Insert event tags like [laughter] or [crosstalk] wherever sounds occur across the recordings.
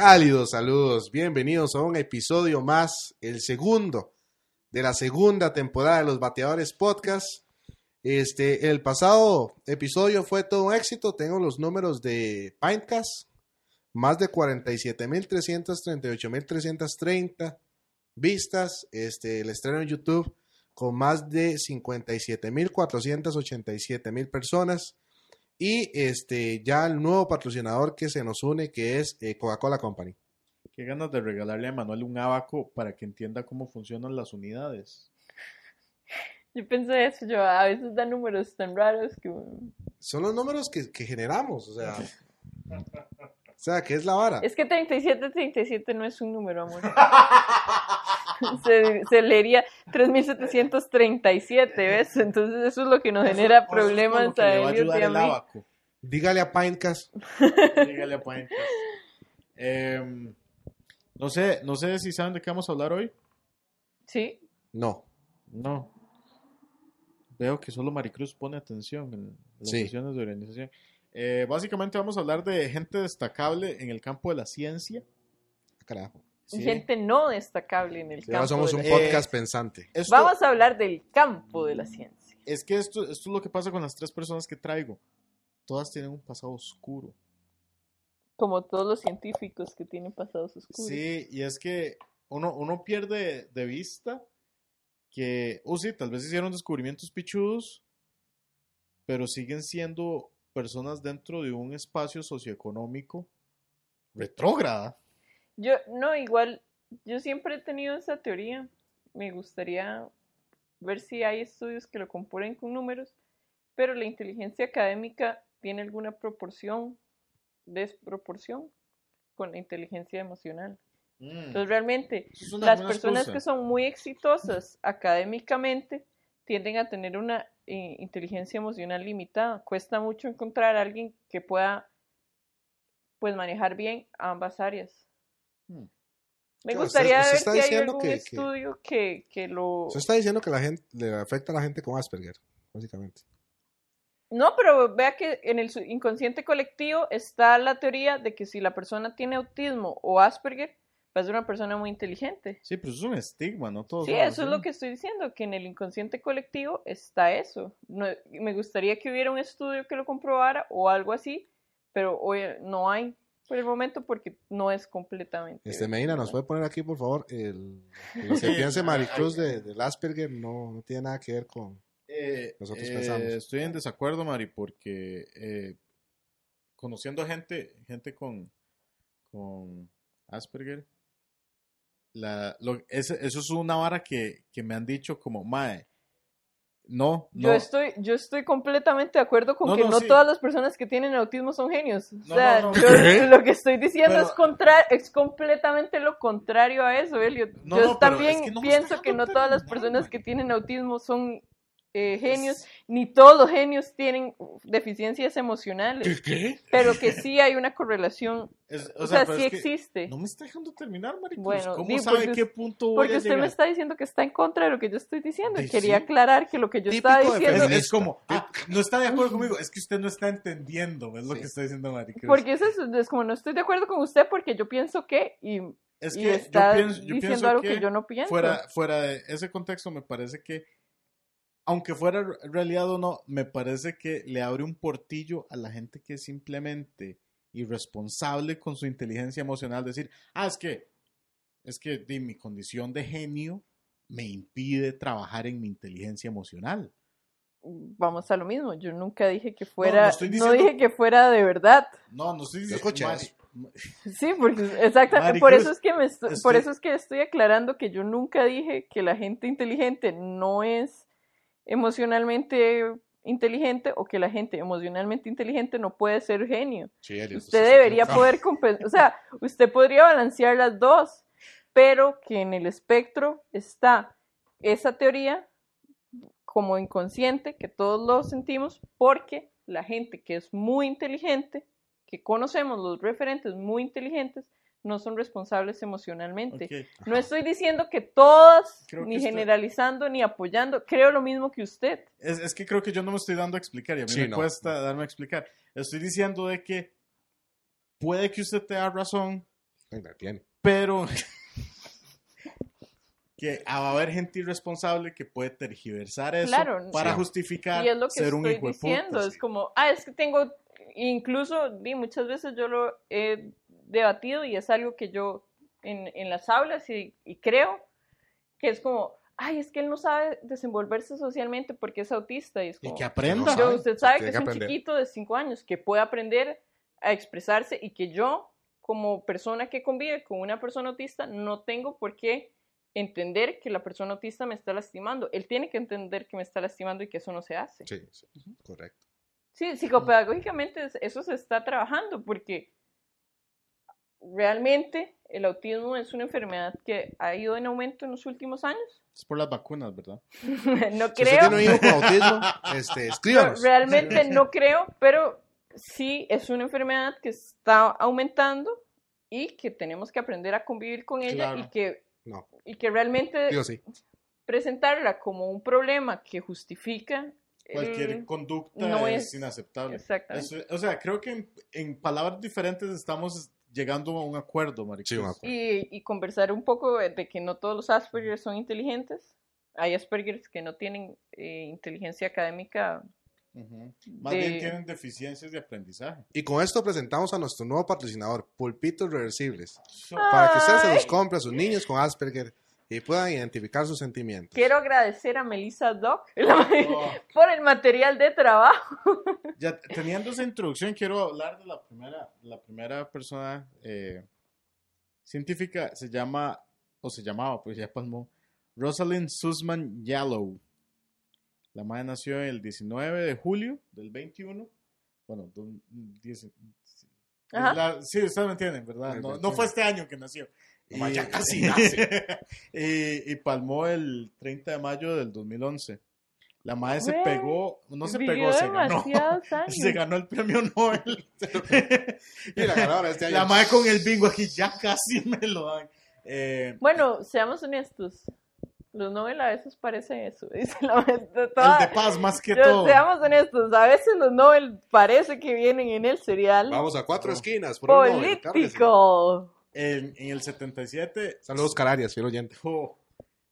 Cálidos saludos, bienvenidos a un episodio más, el segundo de la segunda temporada de los Bateadores Podcast. Este, el pasado episodio fue todo un éxito, tengo los números de Pintcast, más de 47.338.330 vistas, este, el estreno en YouTube con más de 57.487.000 personas. Y este ya el nuevo patrocinador que se nos une, que es eh, Coca-Cola Company. Qué ganas de regalarle a Manuel un abaco para que entienda cómo funcionan las unidades. Yo pensé eso, yo a veces da números tan raros que... Son los números que, que generamos, o sea... o sea, ¿qué es la vara? Es que 37, 37 no es un número, amor. [laughs] [laughs] se, se leería 3737, ¿ves? Entonces eso es lo que nos genera eso problemas a le va a Elliot ayudar y a el mí. abaco. Dígale a Pinecast. [laughs] Dígale a Puentes. Em, no sé, no sé si saben de qué vamos a hablar hoy. Sí, No. No. Veo que solo Maricruz pone atención en las Sí. sesiones de organización. Eh, básicamente vamos a hablar de gente destacable en el campo de la ciencia. Carajo. Sí. gente no destacable en el Sí, ahora campo. somos de un la- Eh, podcast pensante. Esto- Vamos a hablar del campo de la ciencia. Es que esto, esto es lo que pasa con las tres personas que traigo. Todas tienen un pasado oscuro. Como todos los científicos que tienen pasados oscuros. Sí, y es que uno, uno pierde de vista que, oh sí, tal vez hicieron descubrimientos pichudos, pero siguen siendo personas dentro de un espacio socioeconómico retrógrada. Yo, no, igual, yo siempre he tenido esa teoría. Me gustaría ver si hay estudios que lo comprueben con números, pero la inteligencia académica tiene alguna proporción, desproporción con la inteligencia emocional. Mm, Entonces, realmente, las personas excusa. que son muy exitosas académicamente tienden a tener una eh, inteligencia emocional limitada. Cuesta mucho encontrar a alguien que pueda pues manejar bien ambas áreas. Hmm. Me Claro, gustaría usted- usted ver si hay diciendo algún que- estudio que, que lo... Usted está diciendo que la gente le afecta a la gente con Asperger, básicamente. No, pero vea que en el inconsciente colectivo está la teoría de que si la persona tiene autismo o Asperger, va a ser una persona muy inteligente. Sí, pero eso es un estigma, ¿no? Todos Sí, eso es lo que estoy diciendo, que en el inconsciente colectivo está eso. No- me gustaría que hubiera un estudio que lo comprobara o algo así, pero hoy no hay por el momento porque no es completamente. Este Medina, ¿nos puede poner aquí, por favor? El, [laughs] que Sí, piense Maricruz de, del Asperger no, no tiene nada que ver con... Eh, Nosotros eh, pensamos. Estoy en desacuerdo, Mari, porque eh, conociendo gente, gente con, con Asperger, la, lo- ese- eso es una vara que, que me han dicho como, Mae, no, no. Yo estoy, yo estoy completamente de acuerdo con No, que no, no, sí. todas las personas que tienen autismo son genios. O No, sea, no, no. yo lo que estoy diciendo Pero- es, contra, es completamente lo contrario a eso, Elliot. No, yo también es que no me pienso que no todas las personas que tienen autismo son eh, genios, ni todos los genios tienen deficiencias emocionales, ¿Qué? pero que sí hay una correlación, Es- o, sea, sí es que existe. No me está dejando terminar, Maricruz. Bueno, ¿Cómo sabe porque qué punto voy Porque a usted llegar? me está diciendo que está en contra de lo que yo estoy diciendo. y quería sí. aclarar que lo que yo Típico estaba diciendo Es, es como, ah, no está de acuerdo conmigo, es que usted no está entendiendo, es lo que está diciendo Maricruz. Porque eso es, es como no estoy de acuerdo con usted porque yo pienso que y, es y que está yo pienso, yo diciendo pienso algo que, que, yo no pienso. fuera, fuera de ese contexto me parece que, aunque fuera re- realidad o no, me parece que le abre un portillo a la gente que es simplemente irresponsable con su inteligencia emocional. Decir, ah, es que, es que di, mi condición de genio me impide trabajar en mi inteligencia emocional. Vamos a lo mismo. Yo nunca dije que fuera, no no, estoy diciendo- dije que fuera de verdad. No, no estoy diciendo... Sí, porque exactamente Mari por Cruz, eso es que me esto- por estoy- eso es que estoy aclarando que yo nunca dije que la gente inteligente no es emocionalmente inteligente o que la gente emocionalmente inteligente no puede ser genio. Sí, Elliot, Usted debería poder compensar, o sea, usted podría balancear las dos, pero que en el espectro está esa teoría como inconsciente, que todos lo sentimos, porque la gente que es muy inteligente, que conocemos los referentes muy inteligentes, no son responsables emocionalmente. No estoy diciendo que todas, Creo ni generalizando, ni apoyando, creo lo mismo que usted. Es, es que creo que yo no me estoy dando a explicar y a mí Sí, me no. cuesta darme a explicar. Estoy diciendo de que puede que usted tenga razón Ahí la tiene. pero [laughs] que va a haber gente irresponsable que puede tergiversar eso Claro, para sí. justificar Y es lo que ser un estoy hijo de diciendo, puta. es como, ah, es que tengo, incluso, di, muchas veces yo lo he debatido y es algo que yo en, en las aulas y, y creo que es como, ay, es que él no sabe desenvolverse socialmente porque es autista y es Y como, que aprenda. Yo, usted sabe que es un aprender. chiquito de 5 años que puede aprender a expresarse y que yo, como persona que convive con una persona autista, no tengo por qué entender que la persona autista me está lastimando. Él tiene que entender que me está lastimando y que eso no se hace. Sí, sí, correcto. Sí, psicopedagógicamente es- eso se está trabajando porque realmente el autismo es una enfermedad que ha ido en aumento en los últimos años. Es por las vacunas, ¿verdad? [laughs] no Si usted creo, tiene un hijo con autismo, [laughs] este, escríbanos. realmente no creo, pero sí es una enfermedad que está aumentando y que tenemos que aprender a convivir con ella Claro. y que No, y que realmente digo sí. presentarla como un problema que justifica Cualquier conducta no es, es- inaceptable. Exactamente. Eso- o sea, creo que en, en palabras diferentes estamos llegando a un acuerdo, Maricruz. Sí, un acuerdo. y, y conversar un poco de que no todos los Asperger son inteligentes. Hay Aspergers que no tienen eh, inteligencia académica. Ujú. Más de- bien tienen deficiencias de aprendizaje. Y con esto presentamos a nuestro nuevo patrocinador, Pulpitos Reversibles, para que usted se los Ay. compre a sus niños con Asperger y puedan identificar sus sentimientos. Quiero agradecer a Melissa Doc [laughs] Oh, por el material de trabajo. [laughs] ya teniendo esa introducción, quiero hablar de la primera, la primera persona eh, científica. Se llama, o se llamaba, pues ya palmó, Rosalind Sussman Yallow. La madre nació el 19 de julio del 21. Bueno, don- diez- Ajá. la- sí, ustedes me entienden, ¿verdad? No, no 21. fue este año que nació. Y- ya casi [laughs] nace. y, y palmó el 30 de mayo del 2011. La madre se pegó, no se pegó, se ganó. [laughs] años. Se ganó el premio Nobel. [laughs] Y la ganadora este año. La madre con el bingo aquí, ya casi me lo dan. Eh, Bueno, seamos honestos. Los Nobel a veces parecen eso. dice la el Toda- de paz más que Yo- todo. Seamos honestos, a veces los Nobel parece que vienen en el serial Vamos a cuatro esquinas. Por político. En, en el 77, Saludos, Canarias, fiel oyente. oh,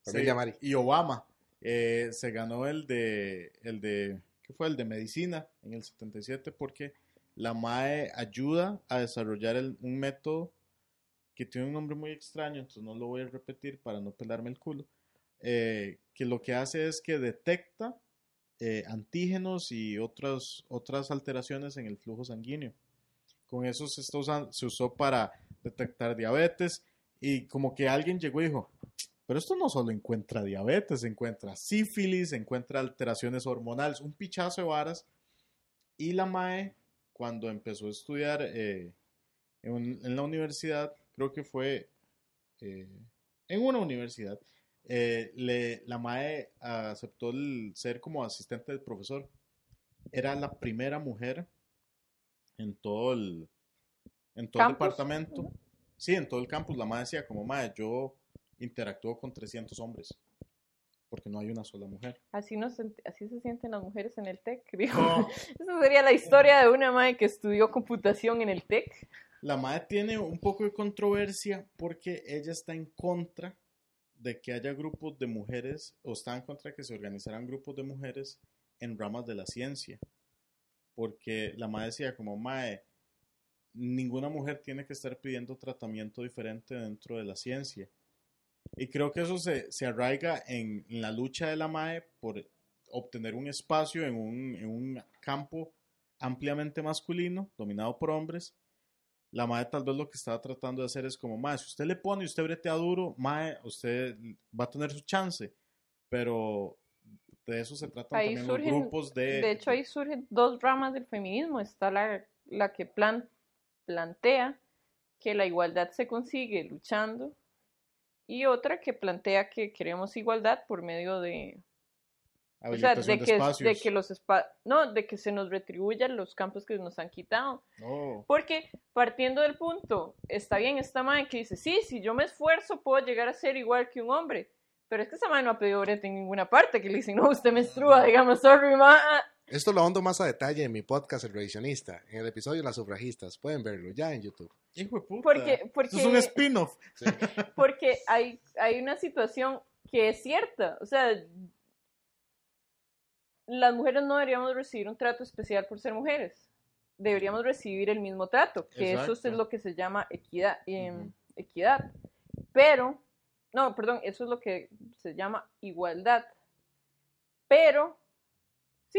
se- Mari. y Obama eh, se ganó el de, el de, ¿qué fue? El de medicina en el 77 porque la MAE ayuda a desarrollar el- un método que tiene un nombre muy extraño, entonces no lo voy a repetir para no pelarme el culo, eh, que lo que hace es que detecta eh, antígenos y otras, otras alteraciones en el flujo sanguíneo. Con eso se, está usan- se usó para detectar diabetes y como que alguien llegó y dijo, pero esto no solo encuentra diabetes, encuentra sífilis, encuentra alteraciones hormonales, un pichazo de varas. Y la MAE, cuando empezó a estudiar eh, en, en la universidad, creo que fue eh, en una universidad, eh, le- la MAE aceptó el ser como asistente del profesor. Era la primera mujer en todo el, en todo el departamento. Sí, en todo el campus. La MAE decía como, MAE, yo interactúo con 300 hombres porque no hay una sola mujer. Así, nos, así se sienten las mujeres en el TEC. [laughs] dijo. No. Esa sería la historia de una madre que estudió computación en el TEC. La MAE tiene un poco de controversia porque ella está en contra de que haya grupos de mujeres, o está en contra de que se organizaran grupos de mujeres en ramas de la ciencia. Porque la MAE decía como MAE, ninguna mujer tiene que estar pidiendo tratamiento diferente dentro de la ciencia. Y creo que eso se, se arraiga en, la lucha de la MAE por obtener un espacio en un, en un campo ampliamente masculino, dominado por hombres, la madre tal vez lo que estaba tratando de hacer es como, mae, si usted le pone y usted bretea duro, mae, usted va a tener su chance. Pero de eso se tratan Ahí también surgen, los grupos de... de hecho, ahí surgen dos ramas del feminismo. Está la, la que plan, plantea que la igualdad se consigue luchando y otra que plantea que queremos igualdad por medio de, o sea, de de, que, espacios. de que los no, de que se nos retribuyan los campos que nos han quitado. Oh, Porque partiendo del punto, está bien esta madre que dice, sí, si yo me esfuerzo puedo llegar a ser igual que un hombre. Pero es que esa madre no ha pedido brete en ninguna parte, que le dicen, no, usted menstrua, digamos, sorry, ma. Esto lo hondo más a detalle en mi podcast El Revisionista, en el episodio Las Sufragistas. Pueden verlo ya en YouTube. Hijo de puta. Porque- porque- Eso es un spin-off. [laughs] Porque hay, hay una situación que es cierta. O sea, las mujeres no deberíamos recibir un trato especial por ser mujeres. Deberíamos recibir el mismo trato, que eso Exacto. es lo que se llama equidad. Ujú. equidad. Pero, no, perdón, eso es lo que se llama igualdad. Pero,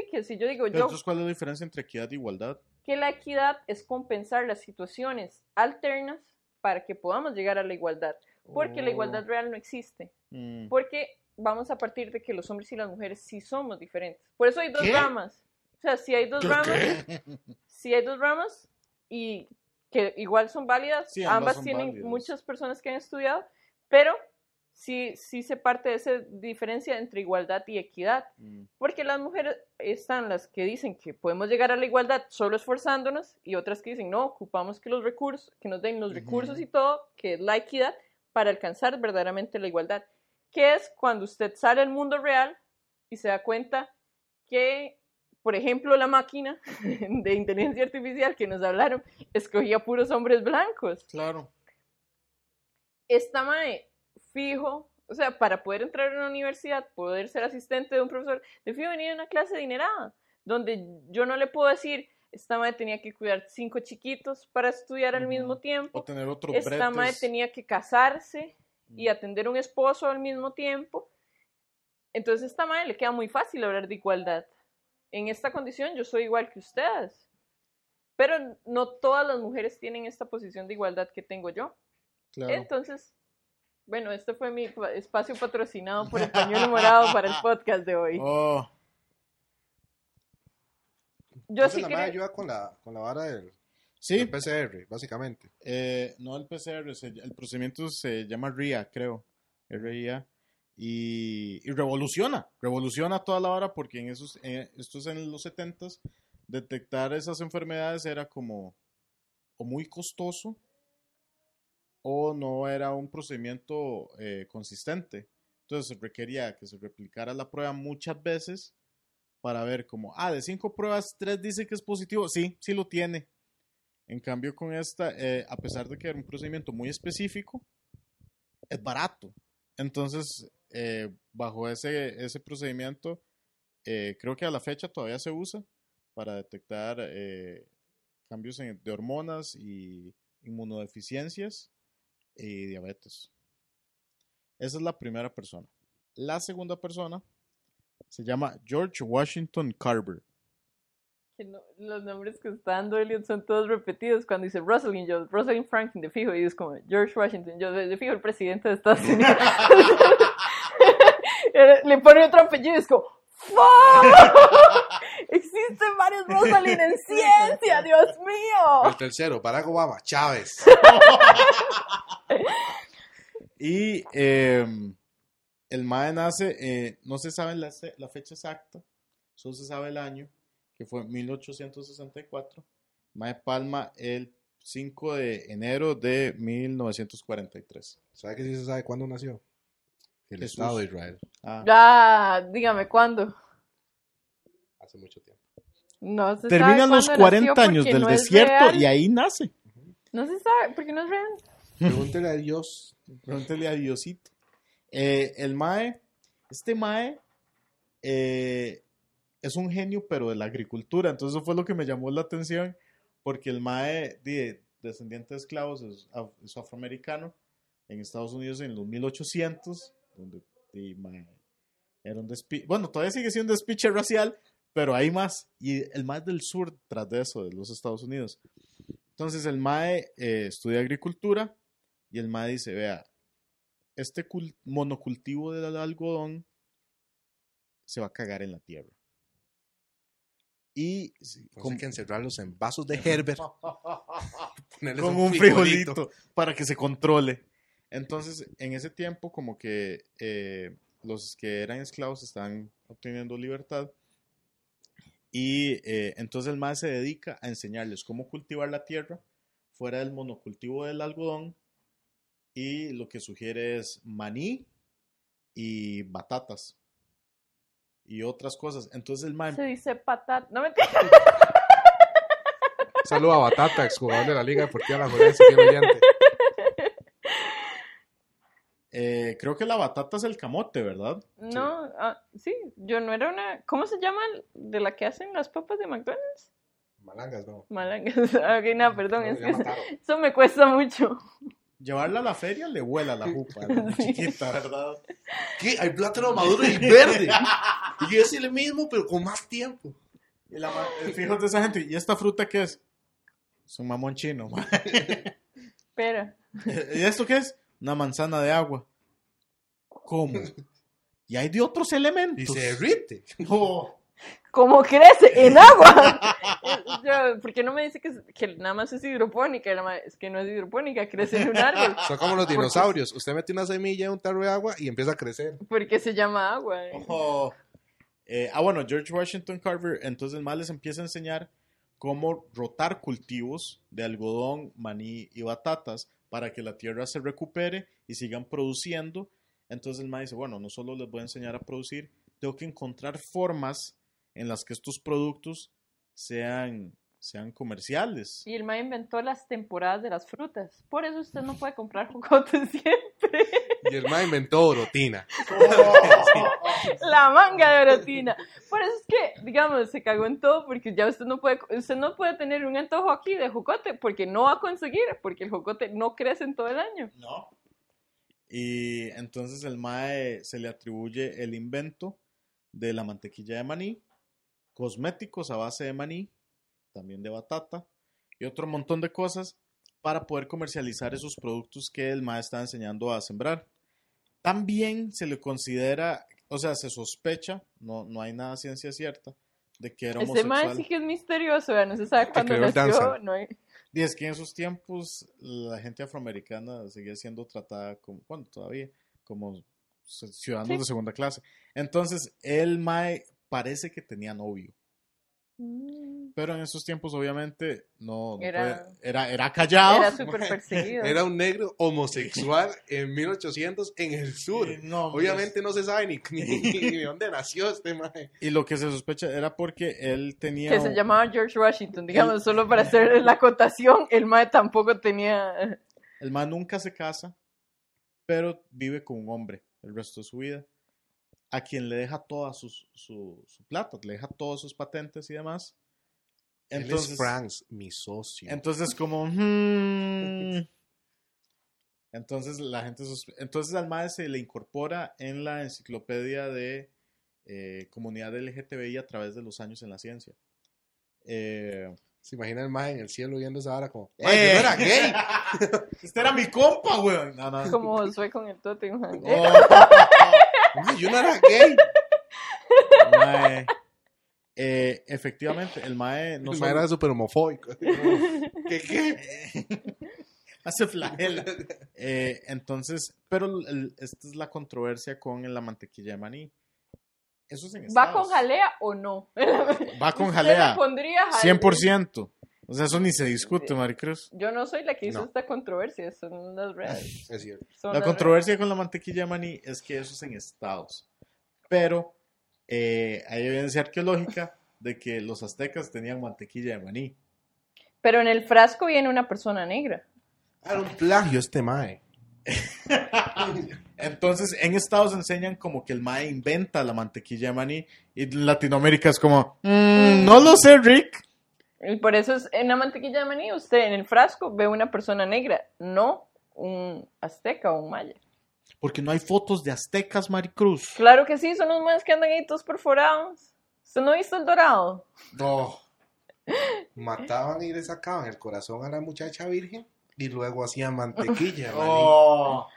sí, que si yo digo, Pero yo, entonces, ¿cuál es la diferencia entre equidad e igualdad? que la equidad es compensar las situaciones alternas para que podamos llegar a la igualdad. Porque la Oh. igualdad real no existe. Mm. Porque vamos a partir de que los hombres y las mujeres sí somos diferentes. Por eso hay dos ¿Qué? ramas. O sea, si hay dos ramas, [laughs] si hay dos ramas y que igual son válidas, Sí, ambas ambas, son tienen válidas. muchas personas que han estudiado, pero sí, sí se parte de esa diferencia entre igualdad y equidad. Mm. Porque las mujeres están las que dicen que podemos llegar a la igualdad solo esforzándonos y otras que dicen, no, ocupamos que los recursos, que nos den los recursos y todo, que es la equidad, para alcanzar verdaderamente la igualdad. Que es cuando usted sale al mundo real y se da cuenta que, por ejemplo, la máquina [laughs] de inteligencia artificial que nos hablaron, escogía puros hombres blancos Claro. esta mae fijo, o sea, para poder entrar a una universidad, poder ser asistente de un profesor, de fijo venir a una clase adinerada, donde yo no le puedo decir, esta mae tenía que cuidar cinco chiquitos para estudiar al Ujú. mismo O tiempo, tener otros esta bretes. tenía que casarse y atender un esposo al mismo tiempo. Entonces a esta mae le queda muy fácil hablar de igualdad. En esta condición yo soy igual que ustedes. Pero no todas las mujeres tienen esta posición de igualdad que tengo yo. Claro. Entonces, bueno, este fue mi pa- espacio patrocinado por el pañuelo morado para el podcast de hoy. Oh, Yo Entonces sí la ayuda con la, con la vara del, sí. del PCR, básicamente. Eh, no el PCR, el procedimiento se llama RIA, creo. RIA. Y, y revoluciona, revoluciona toda la hora porque en esos, eh, esto es en los 70s, detectar esas enfermedades era como o muy costoso o no era un procedimiento eh, consistente. Entonces requería que se replicara la prueba muchas veces para ver como, ah, de cinco pruebas, tres dice que es positivo. Sí, sí lo tiene. En cambio, con esta, eh, a pesar de que era un procedimiento muy específico, es barato. Entonces, eh, bajo ese, ese procedimiento, eh, creo que a la fecha todavía se usa para detectar eh, cambios en- de hormonas y inmunodeficiencias y diabetes. Esa es la primera persona. La segunda persona se llama George Washington Carver. que no- los nombres que está dando Elliot son todos repetidos. Cuando dice Rosalind, yo, Rosalind Franklin, de fijo, y es como George Washington, yo, de, fijo, el presidente de Estados Unidos. [laughs] [laughs] Le pone otro apellido y es como, ¡Fuck! [laughs] Existen varios [laughs] Rosalind en ciencia, Dios El mío. tercero, Barack Obama, Chávez. [laughs] Y em, el MAE nace, eh, no se sabe la, la fecha exacta, solo se sabe el año, que fue 1864. MAE Palma el 5 de enero de 1943. ¿Sabe que sí se sabe cuándo nació? El Jesús. Estado de Israel, Ah. Ya, dígame cuándo. Hace mucho tiempo. No se sabe Terminan los cuándo 40 nació años del no es desierto real. y ahí nace. No se sabe, porque no es real. Pregúntele a Dios. Pregúntele a Diosito. Eh, el Mae, este Mae eh, es un genio, pero de la agricultura. Entonces, eso fue lo que me llamó la atención, porque el Mae, de, descendiente de esclavos, es, af- es afroamericano en Estados Unidos en los 1800, donde di, mae, era un despiche. Bueno, todavía sigue siendo un despiche racial, pero hay más. Y el Mae del sur, tras de eso, de los Estados Unidos. Entonces, el Mae eh, estudia agricultura y el Mae dice: Vea, este cul- monocultivo del algodón se va a cagar en la tierra. Y Entonces con, hay que encerrarlos en vasos de Herbert. [laughs] con un frijolito para que se controle. Entonces, en ese tiempo, como que eh, los que eran esclavos estaban obteniendo libertad. Y eh, entonces el MAE se dedica a enseñarles cómo cultivar la tierra fuera del monocultivo del algodón. Y lo que sugiere es maní y batatas. y otras cosas. Entonces el mae Se dice patata. No mentira. [laughs] Saludo a Batata, exjugador de la Liga Deportiva La Juventud. Eh, creo que la batata es el camote, ¿verdad? No, ah, sí, yo no era una. ¿Cómo se llama de la que hacen las papas de McDonald's? Malangas, no. Malangas. [laughs] Ok, no, perdón, No, es que eso me cuesta mucho. Llevarla a la feria le vuela la jupa, la [laughs] Sí. chiquita, ¿verdad? ¿Qué? Hay plátano maduro y verde. Y es el mismo, pero con más tiempo. Y la eh, fíjate esa gente, ¿y esta fruta qué es? Es un mamón chino. ma. Espera. [laughs] ¿Y esto qué es? Una manzana de agua. ¿Cómo? [laughs] Y hay de otros elementos. Y se derrite. [laughs] Oh, ¿Cómo crece? En agua. [laughs] ¿Por qué no me dice que, que nada más es hidropónica? Es que no es hidropónica, crece en un árbol. Son como los dinosaurios. Usted mete una semilla en un tarro de agua y empieza a crecer. Porque se llama agua. oh. Eh, ah, bueno, George Washington Carver, entonces más les empieza a enseñar cómo rotar cultivos de algodón, maní y batatas para que la tierra se recupere y sigan produciendo. Entonces el ma dice, bueno, no solo les voy a enseñar a producir, tengo que encontrar formas en las que estos productos sean, sean comerciales. Y el ma inventó las temporadas de las frutas. Por eso usted no puede comprar [laughs] jugotes siempre. Y el ma inventó orotina. [laughs] La manga de orotina. Por eso es que, digamos, se cagó en todo porque ya usted no puede, usted no puede tener un antojo aquí de jocote porque no va a conseguir, porque el jocote no crece en todo el año. No. Y entonces el MAE se le atribuye el invento de la mantequilla de maní, cosméticos a base de maní, también de batata y otro montón de cosas para poder comercializar esos productos que el MAE está enseñando a sembrar. También se le considera, o sea, se sospecha, no, no hay nada ciencia cierta, de que era Ese ma homosexual. sí que es misterioso, ¿verdad? no se sabe cuándo nació. No hay- Y es que en esos tiempos la gente afroamericana seguía siendo tratada como, bueno, todavía, como ciudadanos Sí. de segunda clase. Entonces, el Mae parece que tenía novio, pero en esos tiempos obviamente no, no Era- podía- era, era callado. Era [laughs] súper perseguido. Era un negro homosexual en 1800 en el sur. Y no, Obviamente no se sabe ni, ni, ni de dónde nació este mae. Y lo que se sospecha era porque él tenía... Que se llamaba George Washington, digamos, solo para hacer la acotación, el mae tampoco tenía... El Mae nunca se casa, pero vive con un hombre el resto de su vida, a quien le deja toda sus- su, su plata, le deja todas sus patentes y demás. Él es Franz, mi socio. Entonces, como. hmm. Entonces, la gente. Entonces, al MAE se le incorpora en la enciclopedia de eh, comunidad LGTBI a través de los años en la ciencia. Eh, Se imagina el mae en el cielo viendo esa hora como, ¡Eh! ¡Ay, yo no era gay! [laughs] este era mi compa, weón. No, no. Como Josué con el Tottenham. Oh, Yo no era gay. [laughs] mae. Eh, efectivamente, el MAE no el mae era súper homofóbico. [laughs] ¿Qué, qué? [laughs] hace flagela. Eh, entonces, pero el- esta es la controversia con la mantequilla de maní. Eso es en ¿Va Estados. con jalea o no? Va con ¿Usted jalea. le pondría jalea? 100%. O sea, eso ni se discute, Maricruz. Yo no soy la que hizo No. esta controversia, son las reales. [laughs] Es cierto. Son La controversia con la mantequilla de maní es que eso es en Estados. Pero eh, hay evidencia arqueológica de que los aztecas tenían mantequilla de maní. Pero en el frasco viene una persona negra. Era un plagio este mae. [laughs] Entonces, en Estados enseñan como que el mae inventa la mantequilla de maní y en Latinoamérica es como, "Mm, no lo sé, Rick. Y por eso es en la mantequilla de maní, usted en el frasco ve una persona negra, no un azteca o un maya. Porque no hay fotos de aztecas, Maricruz. Claro que sí, son los más que andan ahí todos perforados. ¿Usted no ha visto el dorado? No. [laughs] Mataban y le sacaban el corazón a la muchacha virgen y luego hacían mantequilla, [laughs] maní. Oh.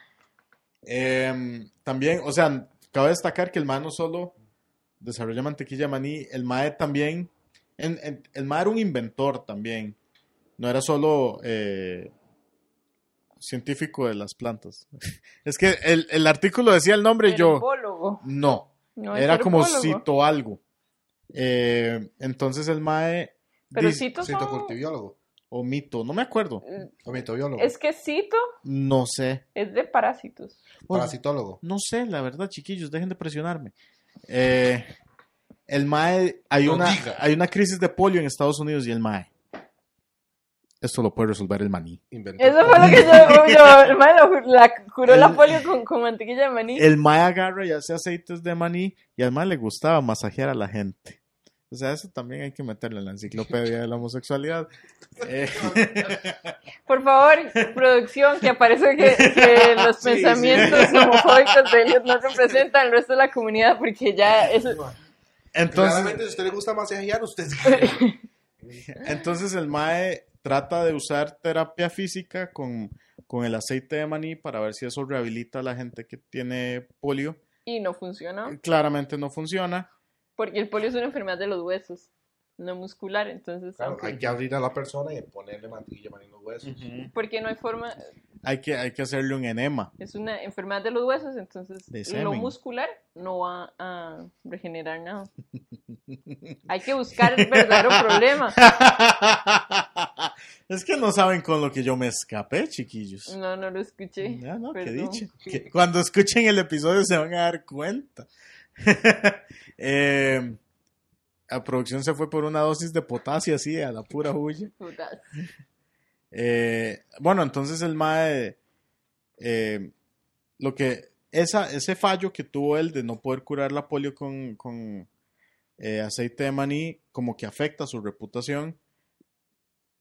Em, también, o sea, cabe destacar que el mae no solo desarrolla mantequilla de maní, el mae también, en- en- el mae era un inventor también. No era solo eh, científico de las plantas. [laughs] Es que el, el artículo decía el nombre y yo, Herbólogo. no, era como cito algo. Eh, entonces el mae, Pero dice- cito son... O mito, no me acuerdo, O mitobiólogo. Es que cito no sé. es de parásitos. Bueno, Parasitólogo. No sé, la verdad, chiquillos, dejen de presionarme. Eh, El MAE, hay una, diga. hay una crisis de polio en Estados Unidos y el MAE. Esto lo puede resolver el maní. Inventó. Eso fue lo que yo, yo [laughs] el mae lo la, curó la El- polio con, con mantequilla de maní. El MAE agarra y hace aceites de maní y al MAE le gustaba masajear a la gente. O sea, eso también hay que meterlo en la enciclopedia de la homosexualidad. [laughs] Eh, Por favor, producción, que aparece que, que [laughs] los Sí, pensamientos homofóbicos de Elliot no representan al resto de la comunidad porque ya eso... entonces, Claramente, si a usted le gusta masajear, usted [laughs] entonces el MAE trata de usar terapia física con, con el aceite de maní para ver si eso rehabilita a la gente que tiene polio. Y no funcionó, Claramente no funciona. porque el polio es una enfermedad de los huesos, no muscular, entonces... Claro, aunque- hay que abrir a la persona y ponerle mantequilla en los huesos. Porque no hay forma, Hay que, hay que hacerle un enema. es una enfermedad de los huesos, entonces De lo muscular no va a regenerar nada. [laughs] Hay que buscar el verdadero [laughs] problema. [laughs] es que no saben con lo que yo me escapé, chiquillos. No, no lo escuché. Ya, no, que Perdón. dicha. Que cuando escuchen el episodio se van a dar cuenta. Eh, la producción se fue por una dosis de potasio así, a la pura huya. [laughs] Eh, bueno, entonces el MAE, eh, lo que, esa, ese fallo que tuvo él de no poder curar la polio con, con eh, aceite de maní, como que afecta su reputación.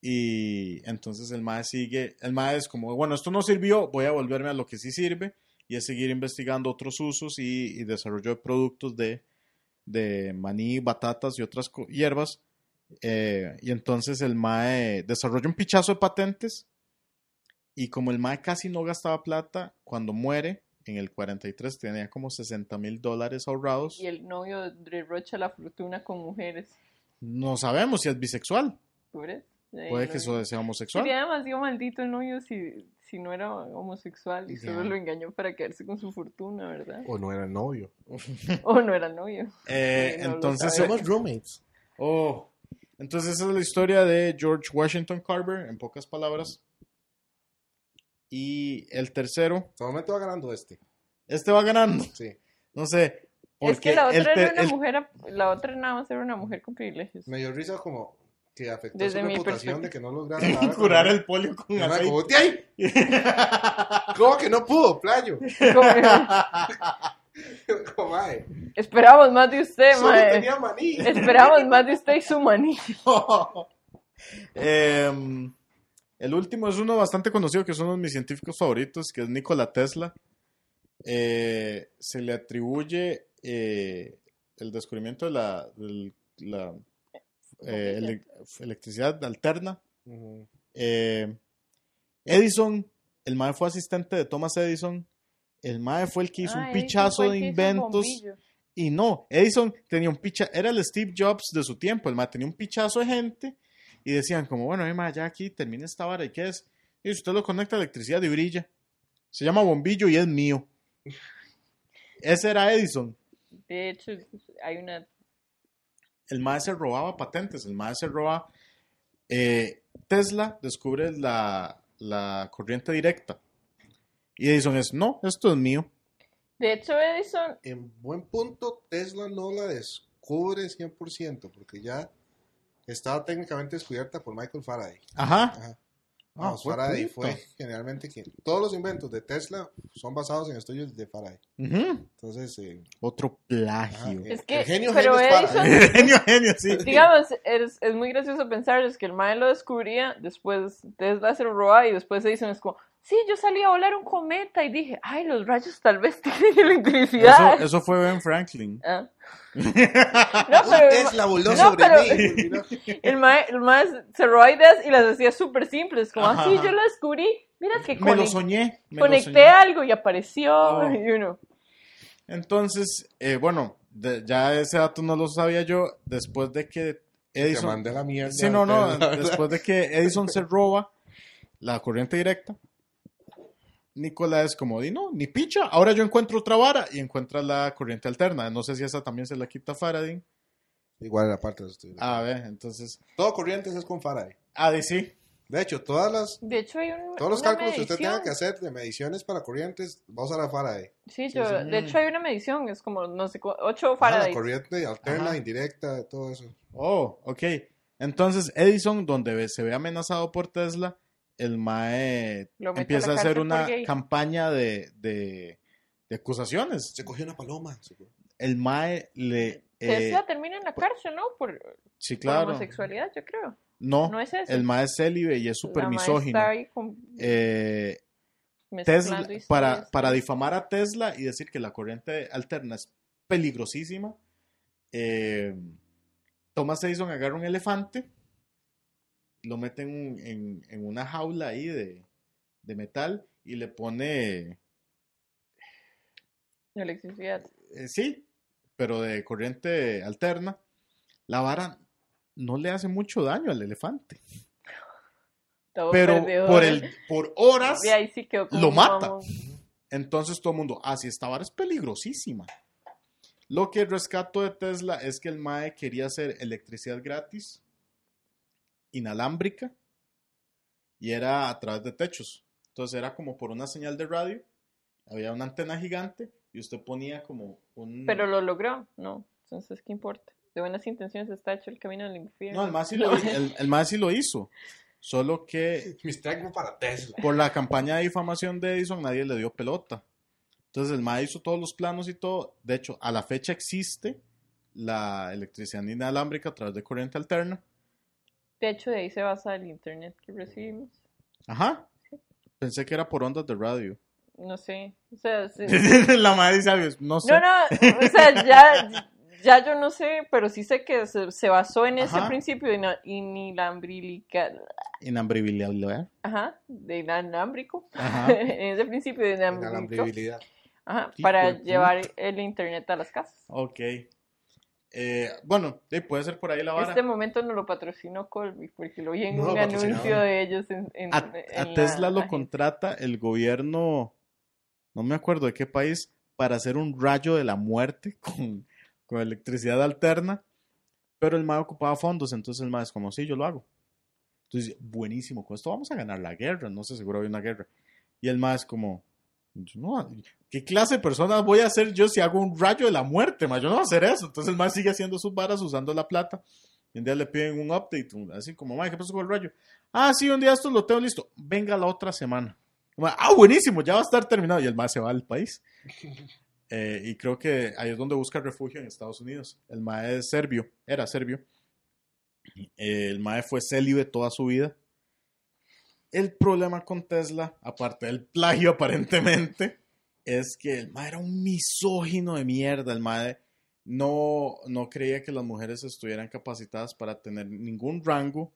Y entonces el MAE sigue, el MAE es como, bueno, esto no sirvió, voy a volverme a lo que sí sirve y es seguir investigando otros usos y, y desarrollo de productos de, de maní, batatas y otras hierbas. Eh, y entonces el MAE desarrolla un pichazo de patentes y como el MAE casi no gastaba plata, cuando muere, en el 43 tenía como 60 mil dólares ahorrados. Y el novio derrocha la fortuna con mujeres. No sabemos si es bisexual, ¿Pobres? Ahí puede que eso sea homosexual. Sería demasiado maldito el novio si, si no era homosexual y Ya. solo lo engañó para quedarse con su fortuna, ¿verdad? O no era el novio. [laughs] O no era novio. Eh, no entonces. Somos roommates. oh, entonces esa es la historia de George Washington Carver, en pocas palabras. Y el tercero, el momento va ganando este. este va ganando. Sí. No sé. Es que porque la el otra era una el- mujer, la otra nada más era una mujer con privilegios. Me dio risa como que afectó Desde su mi reputación de que no lograron [laughs] nada curar el polio con mae aceite. como, "¿De ahí? [laughs] ¿Cómo que no pudo, playo? [laughs] Mae, Esperamos más de usted, solo mae. tenía maní. Esperamos más de usted y su maní. Em, el último es uno bastante conocido, que es uno de mis científicos favoritos, que es Nikola Tesla. Eh, se le atribuye eh, el descubrimiento de la, eh, ele- electricidad alterna. Eh, Edison, el MAE fue asistente de Thomas Edison. El MAE fue el que hizo Ah, un Edison pichazo de inventos. Y no, Edison tenía un picha, era el Steve Jobs de su tiempo, el ma tenía un pichazo de gente y decían como, bueno, eh, ma, ya aquí termina esta vara, ¿y qué es? Y usted lo conecta a electricidad y brilla. Se llama bombillo y es mío. [laughs] Ese era Edison. De hecho, hay una El MAE se robaba patentes, el MAE se roba... eh, Tesla descubre la, la corriente directa. Y Edison es, no, esto es mío. De hecho, Edison, En buen punto, Tesla no la descubre 100% porque ya estaba técnicamente descubierta por Michael Faraday. Ajá. Ajá. Ah, Vamos, fue Faraday fue generalmente quien. Todos los inventos de Tesla son basados en estudios de Faraday. Entonces, eh, Otro plagio. Es el que, genio, pero genio es Edison, [laughs] genio, genio, sí. digamos, es, es muy gracioso pensar es que el mae lo descubría, después Tesla se lo roba y después Edison es como, sí, yo salí a volar un cometa y dije, ay, los rayos tal vez [laughs] tienen electricidad. Eso, eso fue Ben Franklin. Ah. [laughs] No, pero Tesla voló no, sobre pero- mí. [laughs] el se roba ideas y las hacía súper simples, como, así ajá. yo lo descubrí, mira que Me lo soñé. me lo conecté soñé. algo y apareció, Oh. y uno, Entonces, eh, bueno, de- ya ese dato no lo sabía yo. Después de que Edison. mandé la mierda. Sí, no, no. Después de que Edison se roba la corriente directa, Nicolás es como, di no, ni picha. Ahora yo encuentro otra vara y encuentra la corriente alterna. No sé si esa también se la quita Faraday. Igual en la parte de los estudios. A ver, entonces. Todo corrientes es con Faraday. Ah, di sí. De hecho, todas las, De hecho, hay un, todos los cálculos que usted tenga que hacer de mediciones para corrientes, va a usar a Faraday. Sí, yo, sí. de hecho hay una medición, es como, no sé, cu- 8 Ajá, la Faraday. corriente alterna, Ajá. indirecta, todo eso. Oh, ok. Entonces, Edison, donde se ve amenazado por Tesla, el MAE a empieza a hacer una campaña de, de, de acusaciones. Se cogió una paloma. El MAE le... eh, Tesla termina en la cárcel, ¿no? Por, sí, por claro. homosexualidad, yo creo. No, No es eso. el MAE es célibe y es súper misógino. está ahí con- Eh, Tesla, para, para difamar a Tesla y decir que la corriente alterna es peligrosísima, eh, Thomas Edison agarra un elefante, lo mete en, un- en- en una jaula ahí de, de metal y le pone, Electricidad. eh, sí, pero de corriente alterna. La vara no le hace mucho daño al elefante, Todo pero perdedor. por, el, por horas De ahí sí quedó como lo mata. Entonces todo el mundo, ah, sí, esta vara es peligrosísima. Lo que rescato de Tesla es que el MAE quería hacer electricidad gratis, inalámbrica, y era a través de techos. Entonces era como por una señal de radio, había una antena gigante y usted ponía como un... Pero lo logró, no. Entonces, ¿qué importa? De buenas intenciones está hecho el camino del infierno. No, el MAE sí [laughs] lo, el, el MAE sí lo hizo. Solo que [laughs] para Tesla. por la campaña de difamación de Edison nadie le dio pelota. Entonces el MAE hizo todos los planos y todo. De hecho, a la fecha existe la electricidad inalámbrica a través de corriente alterna. De hecho, de ahí se basa el internet que recibimos. Ajá. Pensé que era por ondas de radio. No sé. O sea, sí- [laughs] la MAE dice, algo, no sé. no, no. O sea, ya, ya yo no sé, pero sí sé que se, se basó en ese principio de ina- inilambrica. Inambribilidad. Ajá, de inalámbrico. Ajá. [laughs] en ese principio de inalámbrico. Inalambribilidad. Ajá, para llevar el internet a las casas. Ok. Eh, bueno, puede ser por ahí la vara. Este momento no lo patrocinó Colby, porque lo vi en No un anuncio de ellos en, en- A, en a la Tesla lo contrata el gobierno, no me acuerdo de qué país, para hacer un rayo de la muerte [laughs] con, con electricidad alterna, pero el MAE ocupaba fondos, entonces el MAE es como, sí, yo lo hago. Entonces, buenísimo, con esto vamos a ganar la guerra, no sé, seguro hay una guerra. Y el MAE es como, no, ¿qué clase de personas voy a ser yo si hago un rayo de la muerte? ma? Yo no voy a hacer eso. Entonces el MAE sigue haciendo sus varas usando la plata. Y un día le piden un update, así como, "Mae, ¿qué pasó con el rayo? Ah, sí, un día esto lo tengo listo. Venga la otra semana. Ah, buenísimo, ya va a estar terminado. Y el MAE se va al país. [laughs] Eh, y creo que ahí es donde busca refugio en Estados Unidos. El MAE es serbio, era serbio. El MAE fue célibe toda su vida. El problema con Tesla, aparte del plagio [laughs] aparentemente, es que el MAE era un misógino de mierda. El MAE no, no creía que las mujeres estuvieran capacitadas para tener ningún rango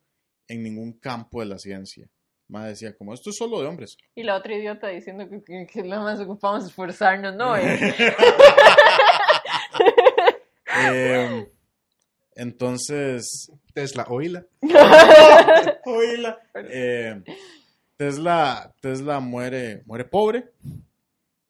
en ningún campo de la ciencia. El MAE decía, como esto es solo de hombres. Y la otra idiota diciendo que, que, que nada más ocupamos esforzarnos, ¿no? [laughs] Eh, Eh, entonces, Tesla, oíla. [laughs] Oíla. Eh, Tesla, Tesla muere, muere pobre,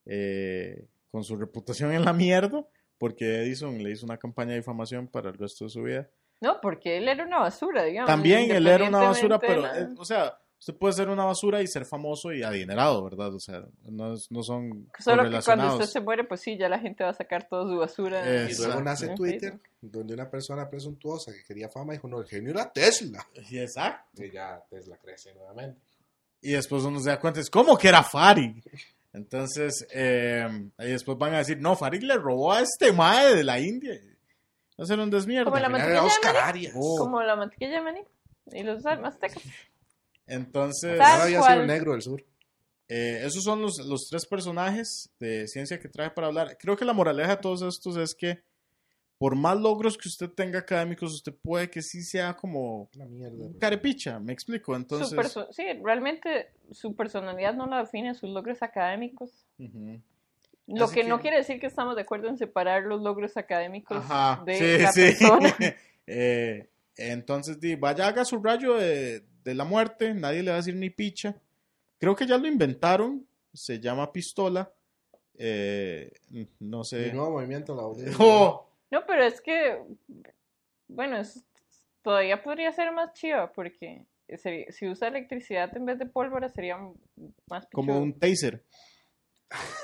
eh, con su reputación en la mierda, porque Edison le hizo una campaña de difamación para el resto de su vida. No, porque él era una basura, digamos. También él era una basura, pero, eh, o sea, usted puede ser una basura y ser famoso y adinerado, ¿verdad? O sea, no, es- no son Solo que cuando usted se muere, pues sí, ya la gente va a sacar toda su basura. Y luego nace En Twitter, donde una persona presuntuosa que quería fama dijo, no, el genio era Tesla. Sí, exacto. Y ya Tesla crece nuevamente. Y después uno se da cuenta, es como que era Farid. Entonces, eh, y después van a decir, no, Farid le robó a este mae de la India. Va a ser un desmierda. Como la mantequilla de Oscar maní. Arias. Oh. Como la mantequilla de maní. Y los aztecas. Entonces, Ahora había sido el negro del sur. eh, esos son los, los tres personajes de ciencia que traje para hablar. Creo que la moraleja de todos estos es que por más logros que usted tenga académicos, usted puede que sí sea como Una mierda. un carepicha, me explico. Entonces, Su sí, realmente su personalidad no la define sus logros académicos. Lo que, no quiere decir que estamos de acuerdo en separar los logros académicos Ajá, de sí, la sí. persona. [laughs] Eh, entonces, di, vaya, haga su rayo de, de la muerte, nadie le va a decir ni picha. Creo que ya lo inventaron, se llama pistola. Eh, no sé. El nuevo movimiento la. [laughs] Oh, No, pero es que, bueno, es- todavía podría ser más chiva porque sería- si usa electricidad en vez de pólvora sería más Como un taser. [laughs]